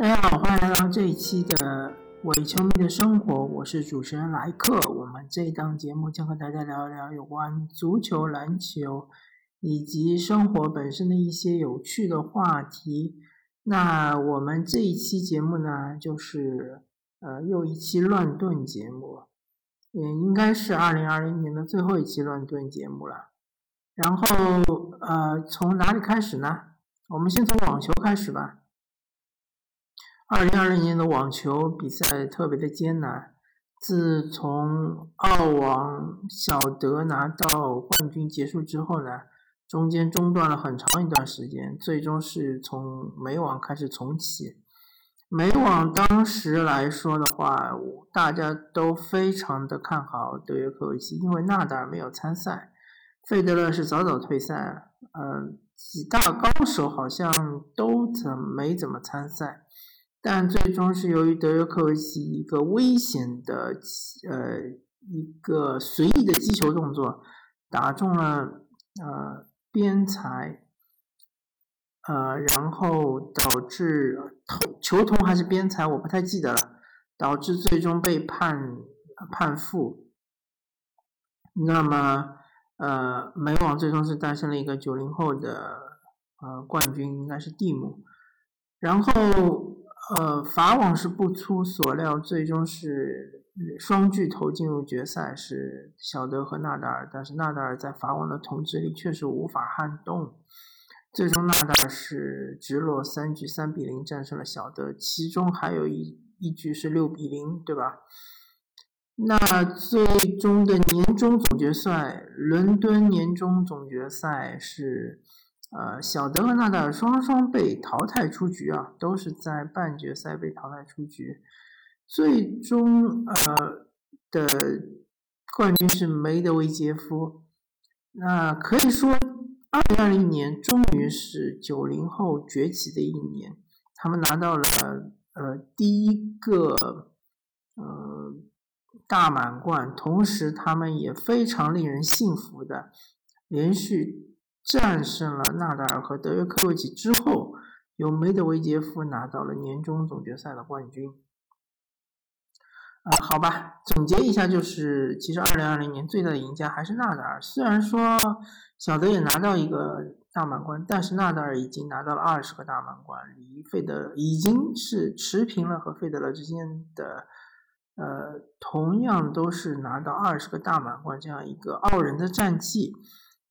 大家好，欢迎来到这一期的伪球迷的生活，我是主持人莱克。我们这一档节目将和大家聊一聊有关足球、篮球以及生活本身的一些有趣的话题。那我们这一期节目呢，就是呃又一期乱炖节目，也应该是二零二零年的最后一期乱炖节目了。然后呃，从哪里开始呢？我们先从网球开始吧。二零二零年的网球比赛特别的艰难。自从澳网小德拿到冠军结束之后呢，中间中断了很长一段时间，最终是从美网开始重启。美网当时来说的话，大家都非常的看好德约科维奇，因为纳达尔没有参赛，费德勒是早早退赛，嗯，几大高手好像都怎没怎么参赛。但最终是由于德约科维奇一个危险的呃一个随意的击球动作，打中了呃边裁，呃然后导致球童还是边裁我不太记得了，导致最终被判判负。那么呃美网最终是诞生了一个九零后的呃冠军，应该是蒂姆，然后。呃，法网是不出所料，最终是双巨头进入决赛，是小德和纳达尔。但是纳达尔在法网的统治力确实无法撼动，最终纳达尔是直落三局三比零战胜了小德，其中还有一一局是六比零，对吧？那最终的年终总决赛，伦敦年终总决赛是。呃，小德和纳达尔双双被淘汰出局啊，都是在半决赛被淘汰出局。最终呃的冠军是梅德韦杰夫。那可以说，二零二零年终于是九零后崛起的一年，他们拿到了呃第一个呃大满贯，同时他们也非常令人信服的连续。战胜了纳达尔和德约科维奇之后，由梅德韦杰夫拿到了年终总决赛的冠军。啊，好吧，总结一下就是，其实2020年最大的赢家还是纳达尔。虽然说小德也拿到一个大满贯，但是纳达尔已经拿到了二十个大满贯，离费德已经是持平了和费德勒之间的，呃，同样都是拿到二十个大满贯这样一个傲人的战绩。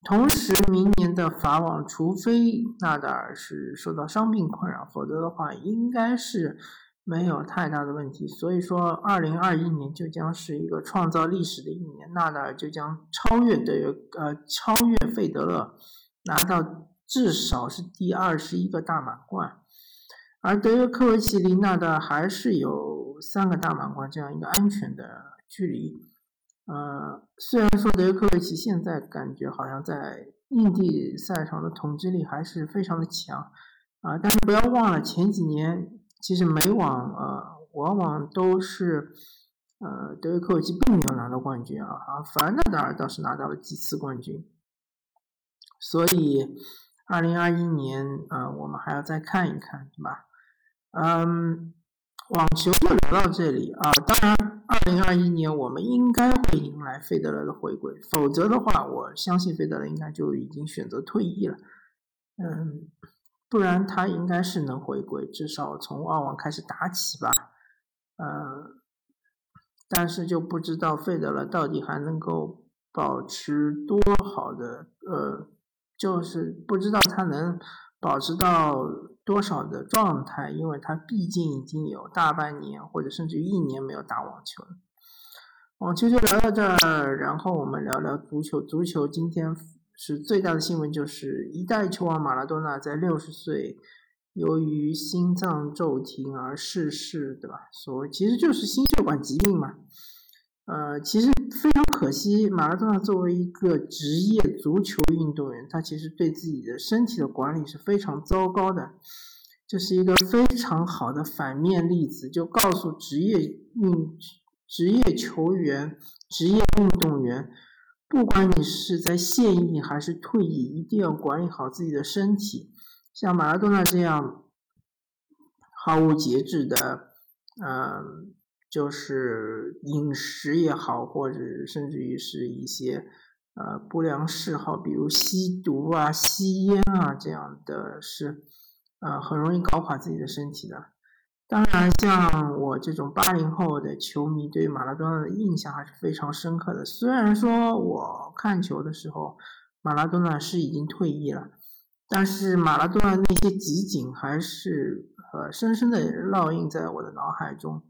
同时，明年的法网，除非纳达尔是受到伤病困扰，否则的话，应该是没有太大的问题。所以说，二零二一年就将是一个创造历史的一年，纳达尔就将超越德约，呃，超越费德勒，拿到至少是第二十一个大满贯。而德约科维奇离纳达尔还是有三个大满贯这样一个安全的距离。呃，虽然说德约科维奇现在感觉好像在硬地赛场的统治力还是非常的强，啊，但是不要忘了前几年其实美网呃往往都是呃德约科维奇并没有拿到冠军啊，啊，反而纳达尔倒是拿到了几次冠军，所以二零二一年啊我们还要再看一看，对吧？嗯。网球就聊到这里啊，当然，二零二一年我们应该会迎来费德勒的回归，否则的话，我相信费德勒应该就已经选择退役了。嗯，不然他应该是能回归，至少从澳网开始打起吧。呃，但是就不知道费德勒到底还能够保持多好的，呃，就是不知道他能保持到。多少的状态？因为他毕竟已经有大半年或者甚至于一年没有打网球了。网球就聊到这儿，然后我们聊聊足球。足球今天是最大的新闻，就是一代球王马拉多纳在六十岁由于心脏骤停而逝世，对吧？所谓其实就是心血管疾病嘛。呃，其实非常可惜，马拉多纳作为一个职业足球运动员，他其实对自己的身体的管理是非常糟糕的。这是一个非常好的反面例子，就告诉职业运、职业球员、职业运动员，不管你是在现役还是退役，一定要管理好自己的身体。像马拉多纳这样毫无节制的，嗯，就是饮食也好，或者甚至于是一些呃不良嗜好，比如吸毒啊、吸烟啊这样的，是呃很容易搞垮自己的身体的。当然，像我这种八零后的球迷，对马拉多纳的印象还是非常深刻的。虽然说我看球的时候，马拉多纳是已经退役了，但是马拉多纳那些集锦还是呃深深的烙印在我的脑海中。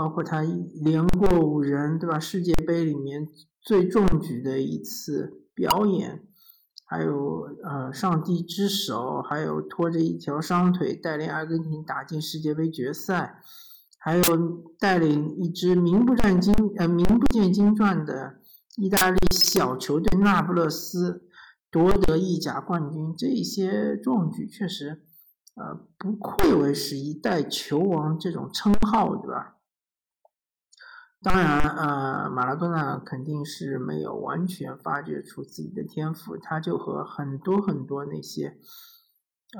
包括他连过五人，对吧？世界杯里面最重举的一次表演。还有呃，上帝之手，还有拖着一条伤腿带领阿根廷打进世界杯决赛，还有带领一支名不见经呃名不见经传的意大利小球队那不勒斯夺得意甲冠军，这些壮举确实呃不愧为是一代球王这种称号，对吧？当然，呃，马拉多纳肯定是没有完全发掘出自己的天赋，他就和很多很多那些，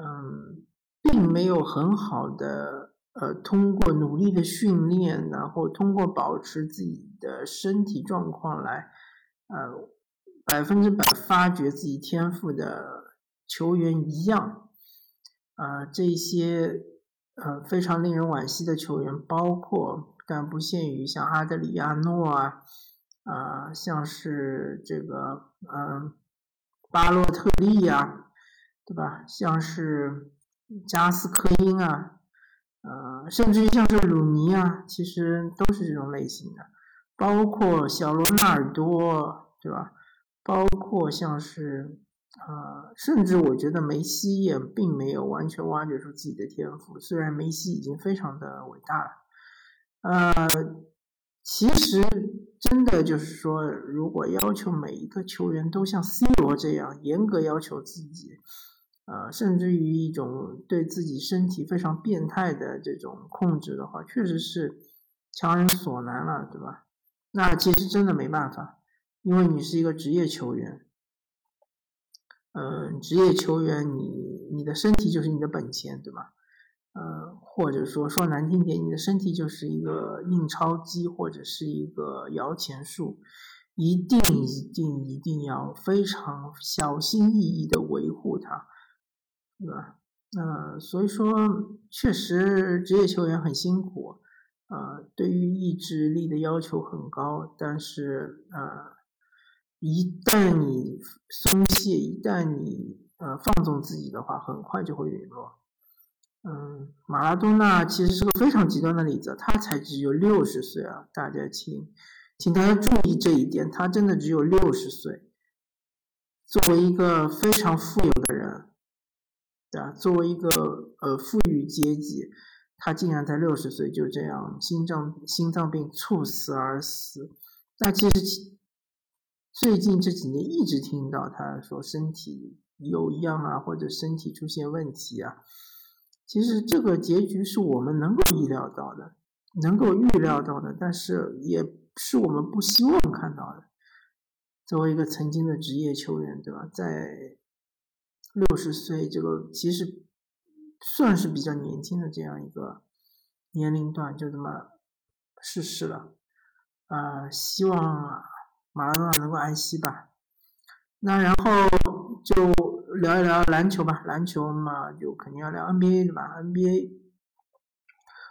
嗯，并没有很好的，呃，通过努力的训练，然后通过保持自己的身体状况来，呃，百分之百发掘自己天赋的球员一样，呃，这些，呃，非常令人惋惜的球员，包括。但不限于像阿德里亚诺啊，啊，像是这个嗯，巴洛特利呀，对吧？像是加斯科因啊，呃，甚至于像是鲁尼啊，其实都是这种类型的。包括小罗纳尔多，对吧？包括像是啊，甚至我觉得梅西也并没有完全挖掘出自己的天赋，虽然梅西已经非常的伟大了。呃，其实真的就是说，如果要求每一个球员都像 C 罗这样严格要求自己，呃，甚至于一种对自己身体非常变态的这种控制的话，确实是强人所难了，对吧？那其实真的没办法，因为你是一个职业球员，嗯，职业球员，你你的身体就是你的本钱，对吧？呃，或者说说难听点，你的身体就是一个印钞机或者是一个摇钱树，一定一定一定要非常小心翼翼的维护它，对吧？呃，所以说确实职业球员很辛苦，呃，对于意志力的要求很高，但是呃，一旦你松懈，一旦你呃放纵自己的话，很快就会陨落。嗯，马拉多纳其实是个非常极端的例子，他才只有六十岁啊！大家请，请大家注意这一点，他真的只有六十岁。作为一个非常富有的人，对吧？作为一个呃富裕阶级，他竟然在六十岁就这样心脏心脏病猝死而死。那其实最近这几年一直听到他说身体有恙啊，或者身体出现问题啊。其实这个结局是我们能够意料到的，能够预料到的，但是也是我们不希望看到的。作为一个曾经的职业球员，对吧？在六十岁这个其实算是比较年轻的这样一个年龄段，就这么逝世了。啊，希望马拉多纳能够安息吧。那然后就。聊一聊篮球吧，篮球嘛，就肯定要聊 NBA 对吧？NBA，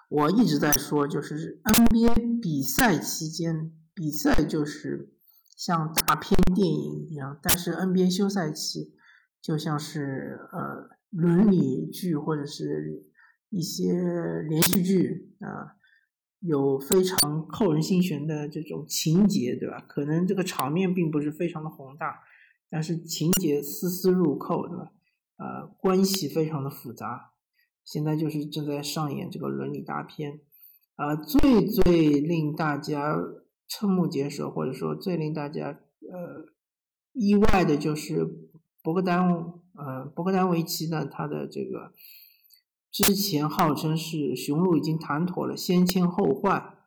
我一直在说，就是 NBA 比赛期间，比赛就是像大片电影一样，但是 NBA 休赛期就像是呃伦理剧或者是一些连续剧啊，有非常扣人心弦的这种情节，对吧？可能这个场面并不是非常的宏大。但是情节丝丝入扣，对吧？呃，关系非常的复杂。现在就是正在上演这个伦理大片，呃，最最令大家瞠目结舌，或者说最令大家呃意外的就是博格丹，呃，博格丹维奇呢，他的这个之前号称是雄鹿已经谈妥了先签后换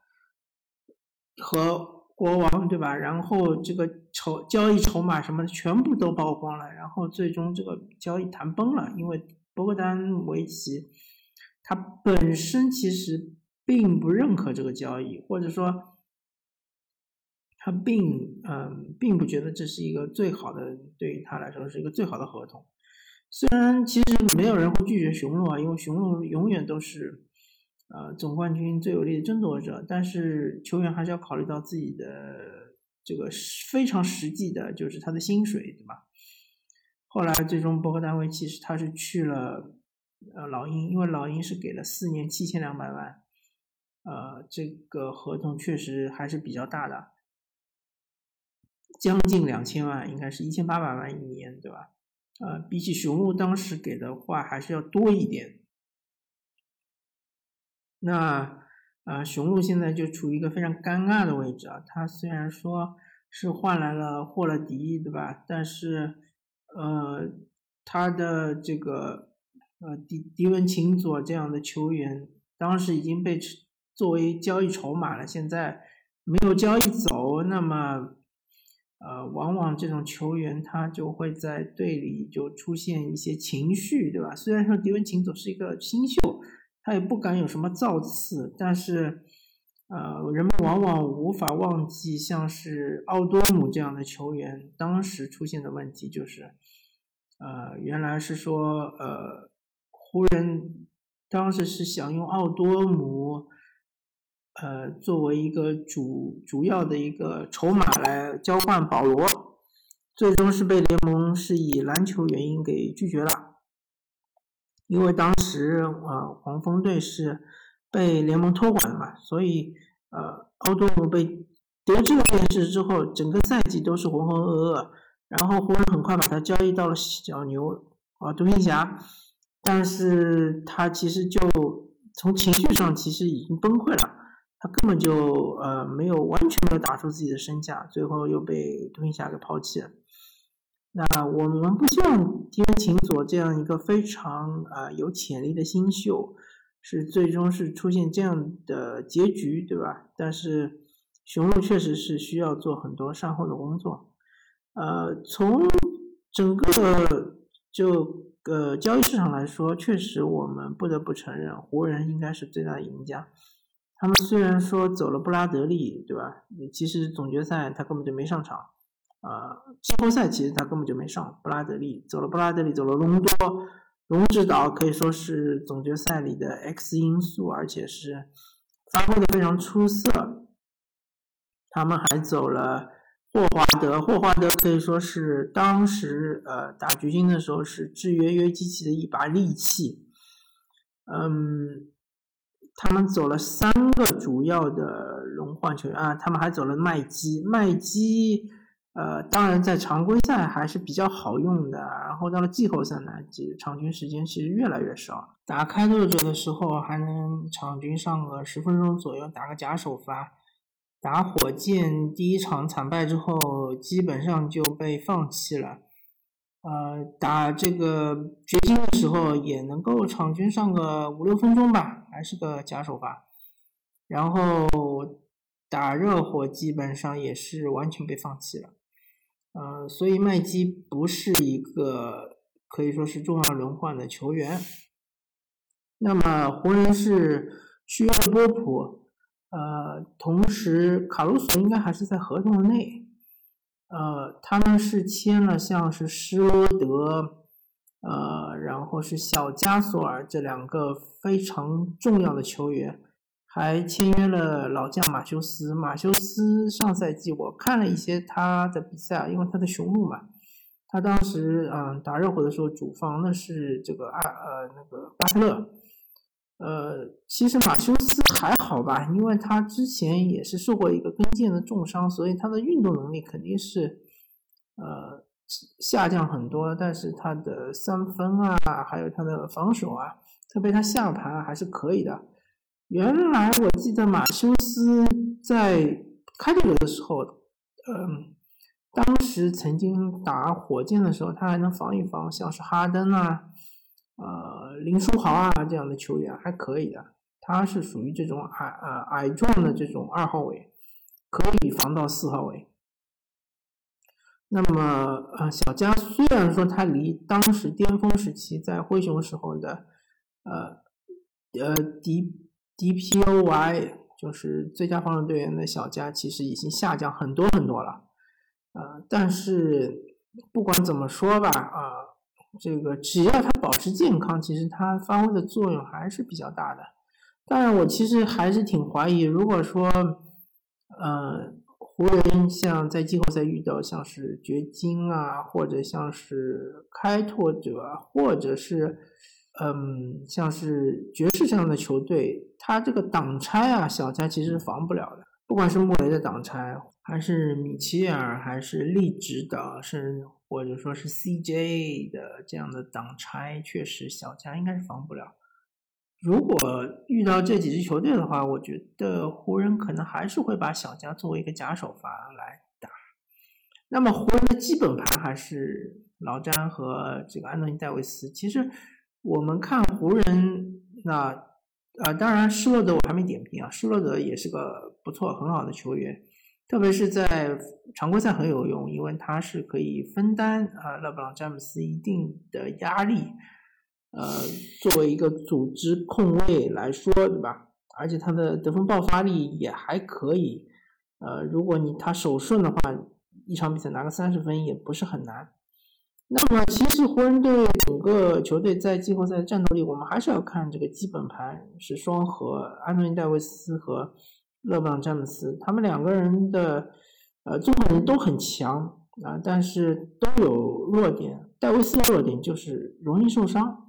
和。国王对吧？然后这个筹交易筹码什么的全部都曝光了，然后最终这个交易谈崩了，因为博格丹维奇他本身其实并不认可这个交易，或者说他并嗯并不觉得这是一个最好的，对于他来说是一个最好的合同。虽然其实没有人会拒绝雄鹿啊，因为雄鹿永远都是呃总冠军最有力的争夺者，但是球员还是要考虑到自己的这个非常实际的，就是他的薪水，对吧？后来最终博格丹维奇是他是去了呃老鹰，因为老鹰是给了四年七千两百万，呃这个合同确实还是比较大的，将近两千万，应该是一千八百万一年，对吧？呃，比起雄鹿当时给的话，还是要多一点。那啊，雄鹿现在就处于一个非常尴尬的位置啊。他虽然说是换来了霍勒迪，对吧？但是呃，他的这个呃迪迪文琴佐这样的球员，当时已经被作为交易筹码了，现在没有交易走，那么。呃，往往这种球员他就会在队里就出现一些情绪，对吧？虽然说迪文琴佐是一个新秀，他也不敢有什么造次，但是，呃，人们往往无法忘记像是奥多姆这样的球员当时出现的问题，就是，呃，原来是说，呃，湖人当时是想用奥多姆。呃，作为一个主主要的一个筹码来交换保罗，最终是被联盟是以篮球原因给拒绝了。因为当时呃黄蜂队是被联盟托管的嘛，所以呃奥多姆被得知了这件事之后，整个赛季都是浑浑噩噩。然后湖人很快把他交易到了小牛啊独行侠，但是他其实就从情绪上其实已经崩溃了。他根本就呃没有完全没有打出自己的身价，最后又被独行侠给抛弃了。那我们不希望迪文琴佐这样一个非常呃有潜力的新秀，是最终是出现这样的结局，对吧？但是雄鹿确实是需要做很多善后的工作。呃，从整个就呃交易市场来说，确实我们不得不承认，湖人应该是最大的赢家。他们虽然说走了布拉德利，对吧？其实总决赛他根本就没上场，啊，季后赛其实他根本就没上。布拉德利走了，布拉德利走了，隆多、隆指导可以说是总决赛里的 X 因素，而且是发挥的非常出色。他们还走了霍华德，霍华德可以说是当时呃打掘金的时候是制约约基奇的一把利器，嗯。他们走了三个主要的轮换球员啊，他们还走了麦基，麦基，呃，当然在常规赛还是比较好用的，然后到了季后赛呢，其实场均时间其实越来越少。打开拓者的时候还能场均上个十分钟左右，打个假首发。打火箭第一场惨败之后，基本上就被放弃了。呃，打这个掘金的时候也能够场均上个五六分钟吧，还是个假首发。然后打热火基本上也是完全被放弃了。呃，所以麦基不是一个可以说是重要轮换的球员。那么湖人是需要波普，呃，同时卡鲁索应该还是在合同内。呃，他们是签了像是施罗德，呃，然后是小加索尔这两个非常重要的球员，还签约了老将马修斯。马修斯上赛季我看了一些他的比赛，因为他的雄鹿嘛，他当时嗯打热火的时候主防的是这个阿呃那个巴特勒。呃，其实马修斯还好吧，因为他之前也是受过一个跟腱的重伤，所以他的运动能力肯定是呃下降很多。但是他的三分啊，还有他的防守啊，特别他下盘还是可以的。原来我记得马修斯在开拓者的时候，嗯，当时曾经打火箭的时候，他还能防一防，像是哈登啊。呃，林书豪啊，这样的球员还可以的。他是属于这种矮呃矮壮的这种二号位，可以防到四号位。那么呃，小加虽然说他离当时巅峰时期在灰熊时候的呃呃 D DPOY 就是最佳防守队员的小加，其实已经下降很多很多了。呃，但是不管怎么说吧，啊，这个只要他保持健康，其实他发挥的作用还是比较大的。当然，我其实还是挺怀疑，如果说，呃，湖人像在季后赛遇到像是掘金啊，或者像是开拓者，或者是，嗯，像是爵士这样的球队，他这个挡拆啊，小加其实是防不了的。不管是莫雷的挡拆，还是米切尔，还是利指导，是或者说是 CJ 的这样的挡拆，确实小加应该是防不了。如果遇到这几支球队的话，我觉得湖人可能还是会把小加作为一个假首发来打。那么湖人的基本盘还是老詹和这个安东尼戴维斯。其实我们看湖人，那啊，当然施罗德我还没点评啊，施罗德也是个不错很好的球员，特别是在常规赛很有用，因为他是可以分担啊勒布朗詹姆斯一定的压力。呃，作为一个组织控卫来说，对吧？而且他的得分爆发力也还可以。呃，如果你他手顺的话，一场比赛拿个三十分也不是很难。那么，其实湖人队整个球队在季后赛的战斗力，我们还是要看这个基本盘是双核，安东尼戴维斯和勒布朗詹姆斯，他们两个人的呃综合能力都很强啊，但是都有弱点。戴维斯的弱点就是容易受伤。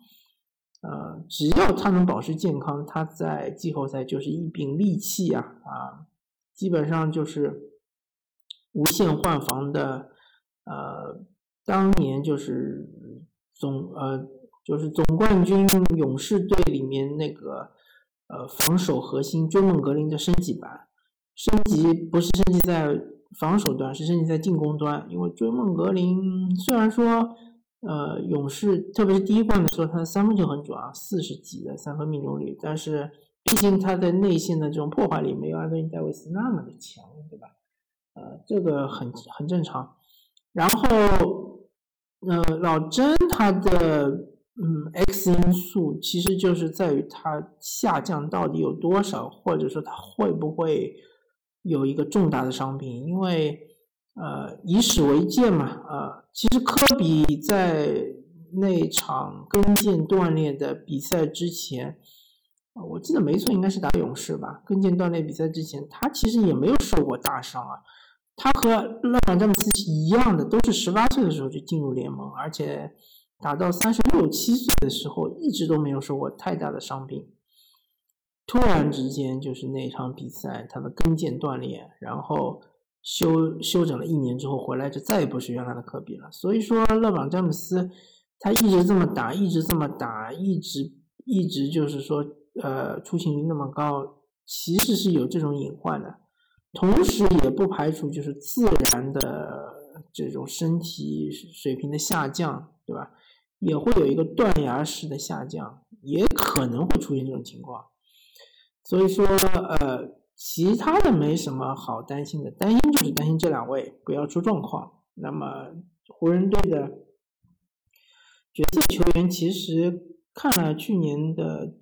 呃，只要他能保持健康，他在季后赛就是一柄利器啊啊，基本上就是无限换防的。呃，当年就是总呃就是总冠军勇士队里面那个呃防守核心追梦格林的升级版，升级不是升级在防守端，是升级在进攻端，因为追梦格林虽然说。呃，勇士特别是第一冠的时候，他的三分球很准啊，四十几的三分命中率。但是，毕竟他的内线的这种破坏力没有安东尼戴维斯那么的强，对吧？呃，这个很很正常。然后，呃，老詹他的嗯 X 因素其实就是在于他下降到底有多少，或者说他会不会有一个重大的伤病，因为。呃，以史为鉴嘛，呃，其实科比在那场跟腱断裂的比赛之前，我记得没错，应该是打勇士吧。跟腱断裂比赛之前，他其实也没有受过大伤啊。他和勒布朗詹姆斯一样的，都是十八岁的时候就进入联盟，而且打到三十六七岁的时候，一直都没有受过太大的伤病。突然之间，就是那场比赛，他的跟腱断裂，然后。休休整了一年之后回来，就再也不是原来的科比了。所以说，勒布朗詹姆斯他一直这么打，一直这么打，一直一直就是说，呃，出勤率那么高，其实是有这种隐患的。同时，也不排除就是自然的这种身体水平的下降，对吧？也会有一个断崖式的下降，也可能会出现这种情况。所以说，呃。其他的没什么好担心的，担心就是担心这两位不要出状况。那么湖人队的角色球员，其实看了去年的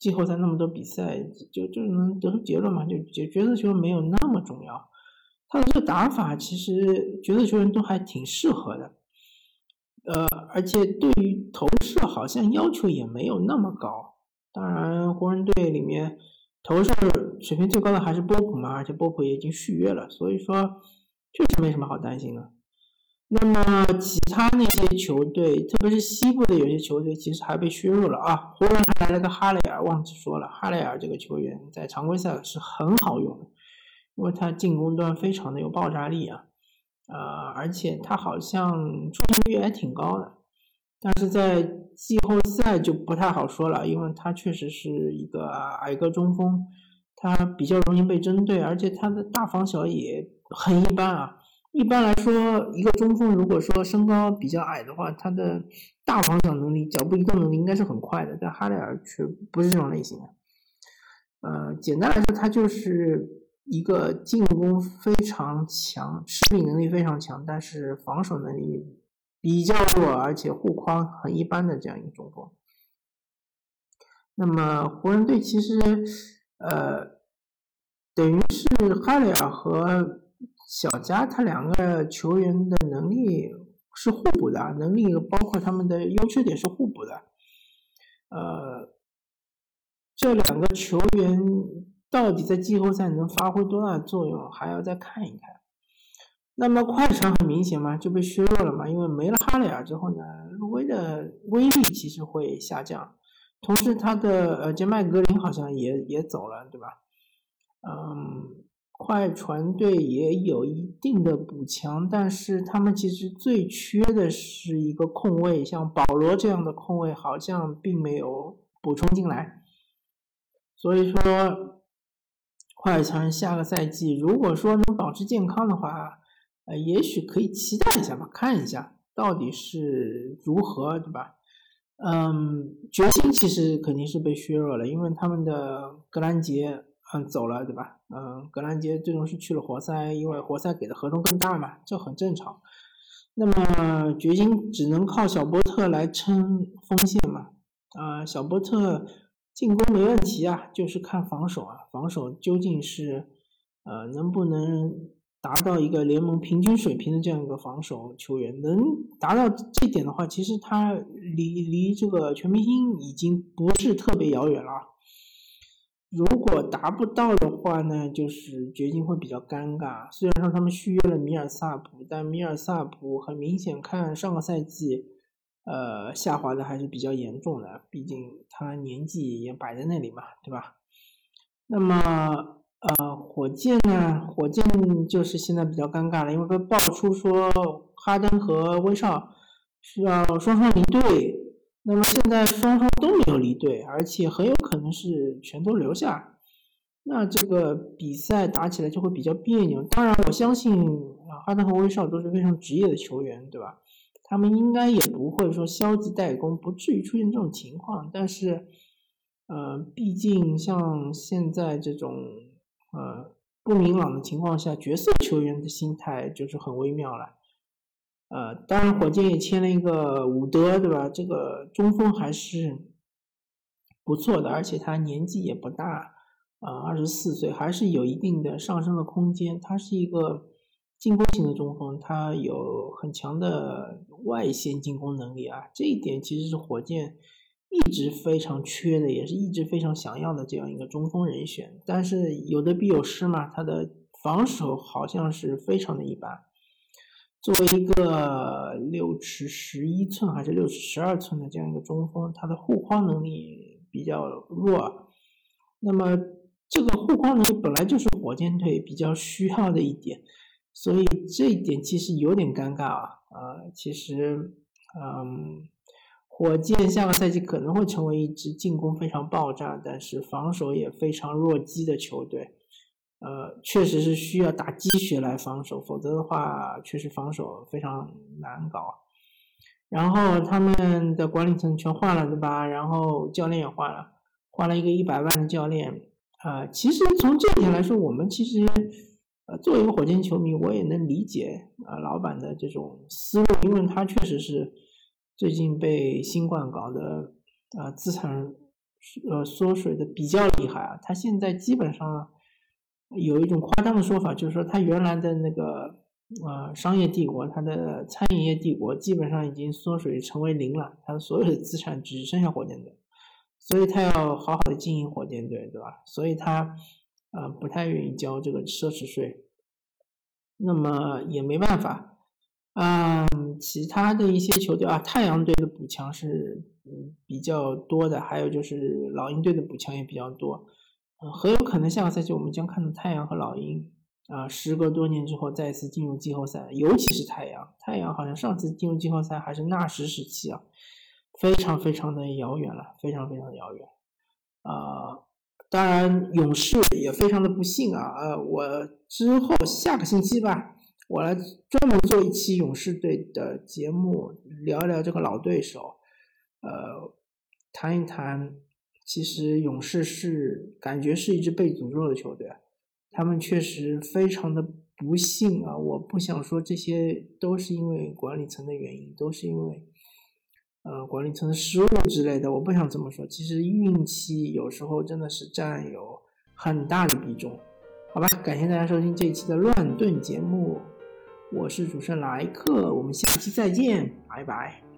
季后赛那么多比赛，就就能得出结论嘛，就角角色球员没有那么重要。他的这个打法，其实角色球员都还挺适合的。呃，而且对于投射，好像要求也没有那么高。当然，湖人队里面。投射水平最高的还是波普嘛，而且波普也已经续约了，所以说确实没什么好担心的。那么其他那些球队，特别是西部的有些球队，其实还被削弱了啊。湖人还来了个哈雷尔，忘记说了，哈雷尔这个球员在常规赛是很好用的，因为他进攻端非常的有爆炸力啊，呃，而且他好像出勤率还挺高的。但是在季后赛就不太好说了，因为他确实是一个矮个中锋，他比较容易被针对，而且他的大防小也很一般啊。一般来说，一个中锋如果说身高比较矮的话，他的大防守能力、脚步移动能力应该是很快的，但哈雷尔却不是这种类型的。呃，简单来说，他就是一个进攻非常强、持饼能力非常强，但是防守能力。比较弱，而且护框很一般的这样一个中锋。那么湖人队其实呃，等于是哈雷尔和小加他两个球员的能力是互补的，能力包括他们的优缺点是互补的。呃，这两个球员到底在季后赛能发挥多大的作用，还要再看一看。那么快船很明显嘛，就被削弱了嘛，因为没了哈雷尔之后呢，路威的威力其实会下降，同时他的呃杰麦格林好像也也走了，对吧？嗯，快船队也有一定的补强，但是他们其实最缺的是一个控卫，像保罗这样的控卫好像并没有补充进来，所以说快船下个赛季如果说能保持健康的话。呃，也许可以期待一下吧，看一下到底是如何，对吧？嗯，决心其实肯定是被削弱了，因为他们的格兰杰嗯走了，对吧？嗯，格兰杰最终是去了活塞，因为活塞给的合同更大嘛，这很正常。那么掘金只能靠小波特来撑锋线嘛？啊，小波特进攻没问题啊，就是看防守啊，防守究竟是呃能不能？达到一个联盟平均水平的这样一个防守球员，能达到这点的话，其实他离离这个全明星已经不是特别遥远了。如果达不到的话呢，就是掘金会比较尴尬。虽然说他们续约了米尔萨普，但米尔萨普很明显看上个赛季，呃，下滑的还是比较严重的，毕竟他年纪也摆在那里嘛，对吧？那么。呃，火箭呢？火箭就是现在比较尴尬了，因为被爆出说哈登和威少需要双双离队，那么现在双方都有离队，而且很有可能是全都留下，那这个比赛打起来就会比较别扭。当然，我相信啊，哈登和威少都是非常职业的球员，对吧？他们应该也不会说消极怠工，不至于出现这种情况。但是，呃，毕竟像现在这种。呃，不明朗的情况下，角色球员的心态就是很微妙了。呃，当然，火箭也签了一个伍德，对吧？这个中锋还是不错的，而且他年纪也不大，啊，二十四岁，还是有一定的上升的空间。他是一个进攻型的中锋，他有很强的外线进攻能力啊，这一点其实是火箭。一直非常缺的，也是一直非常想要的这样一个中锋人选，但是有得必有失嘛，他的防守好像是非常的一般。作为一个六尺十一寸还是六尺十二寸的这样一个中锋，他的护框能力比较弱。那么这个护框能力本来就是火箭队比较需要的一点，所以这一点其实有点尴尬啊。啊，其实，嗯。火箭下个赛季可能会成为一支进攻非常爆炸，但是防守也非常弱鸡的球队。呃，确实是需要打鸡血来防守，否则的话，确实防守非常难搞。然后他们的管理层全换了，对吧？然后教练也换了，换了一个一百万的教练。啊，其实从这点来说，我们其实，呃，作为一个火箭球迷，我也能理解啊老板的这种思路，因为他确实是。最近被新冠搞得啊资产呃缩水的比较厉害啊，他现在基本上有一种夸张的说法，就是说他原来的那个呃商业帝国，他的餐饮业帝国基本上已经缩水成为零了，他所有的资产只剩下火箭队，所以他要好好的经营火箭队，对吧？所以他啊不太愿意交这个奢侈税，那么也没办法。嗯，其他的一些球队啊，太阳队的补强是嗯比较多的，还有就是老鹰队的补强也比较多，嗯，很有可能下个赛季我们将看到太阳和老鹰啊，时隔多年之后再次进入季后赛，尤其是太阳，太阳好像上次进入季后赛还是纳什时期啊，非常非常的遥远了，非常非常的遥远，啊，当然勇士也非常的不幸啊，呃，我之后下个星期吧。我来专门做一期勇士队的节目，聊一聊这个老对手，呃，谈一谈，其实勇士是感觉是一支被诅咒的球队，他们确实非常的不幸啊！我不想说这些都是因为管理层的原因，都是因为呃管理层的失误之类的。我不想这么说，其实运气有时候真的是占有很大的比重。好吧，感谢大家收听这一期的乱炖节目，我是主持人莱克，我们下期再见，拜拜。